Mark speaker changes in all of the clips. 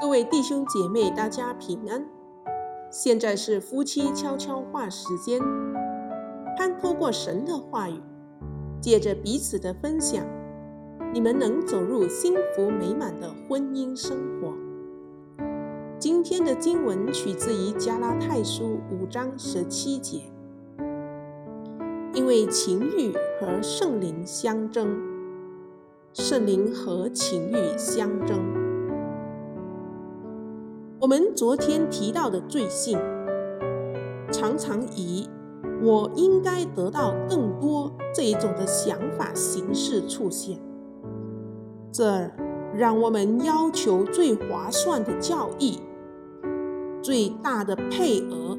Speaker 1: 各位弟兄姐妹，大家平安。现在是夫妻悄悄话时间，盼透过神的话语，借着彼此的分享，你们能走入幸福美满的婚姻生活。今天的经文取自于加拉太书五章十七节，因为情欲和圣灵相争，圣灵和情欲相争。我们昨天提到的罪性，常常以“我应该得到更多”这一种的想法形式出现，这让我们要求最划算的交易、最大的配额、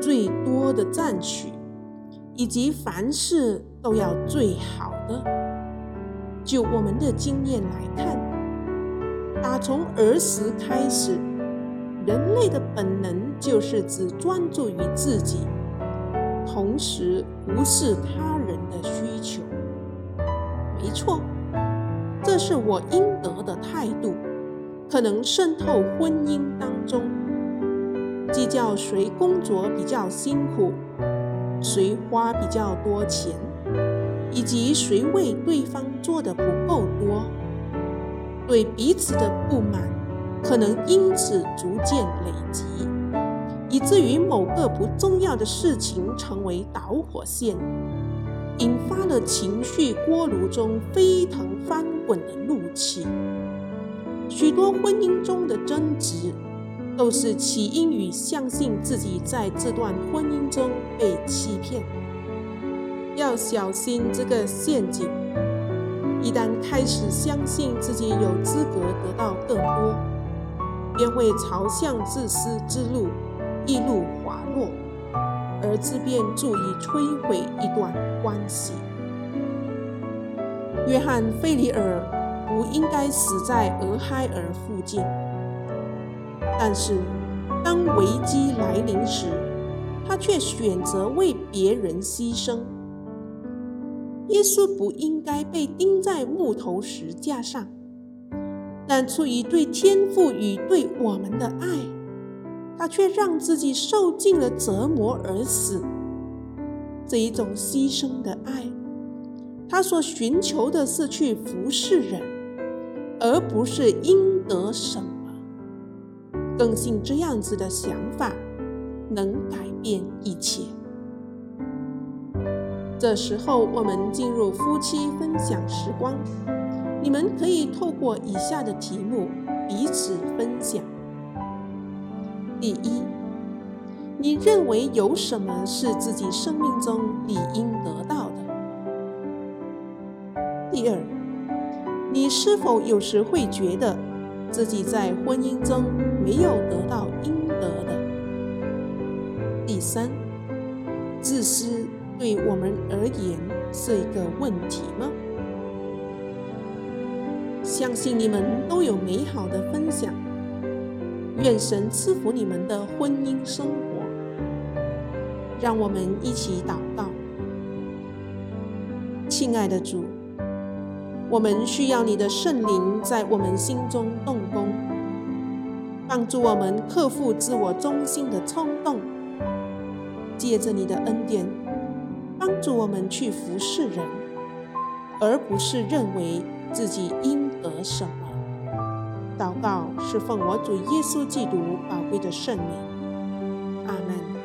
Speaker 1: 最多的赞取，以及凡事都要最好的。就我们的经验来看，打从儿时开始。人类的本能就是只专注于自己，同时无视他人的需求。没错，这是我应得的态度，可能渗透婚姻当中，计较谁工作比较辛苦，谁花比较多钱，以及谁为对方做的不够多，对彼此的不满。可能因此逐渐累积，以至于某个不重要的事情成为导火线，引发了情绪锅炉中飞腾翻滚的怒气。许多婚姻中的争执，都是起因于相信自己在这段婚姻中被欺骗。要小心这个陷阱，一旦开始相信自己有资格得到更多。便会朝向自私之路一路滑落，而自便足以摧毁一段关系。约翰·费里尔不应该死在俄亥尔附近，但是当危机来临时，他却选择为别人牺牲。耶稣不应该被钉在木头石架上。但出于对天父与对我们的爱，他却让自己受尽了折磨而死。这一种牺牲的爱，他所寻求的是去服侍人，而不是应得什么。更信这样子的想法能改变一切。这时候，我们进入夫妻分享时光。你们可以透过以下的题目彼此分享：第一，你认为有什么是自己生命中理应得到的？第二，你是否有时会觉得自己在婚姻中没有得到应得的？第三，自私对我们而言是一个问题吗？相信你们都有美好的分享，愿神赐福你们的婚姻生活。让我们一起祷告，亲爱的主，我们需要你的圣灵在我们心中动工，帮助我们克服自我中心的冲动，借着你的恩典，帮助我们去服侍人，而不是认为自己应得什么？祷告是奉我主耶稣基督宝贵的圣名。阿门。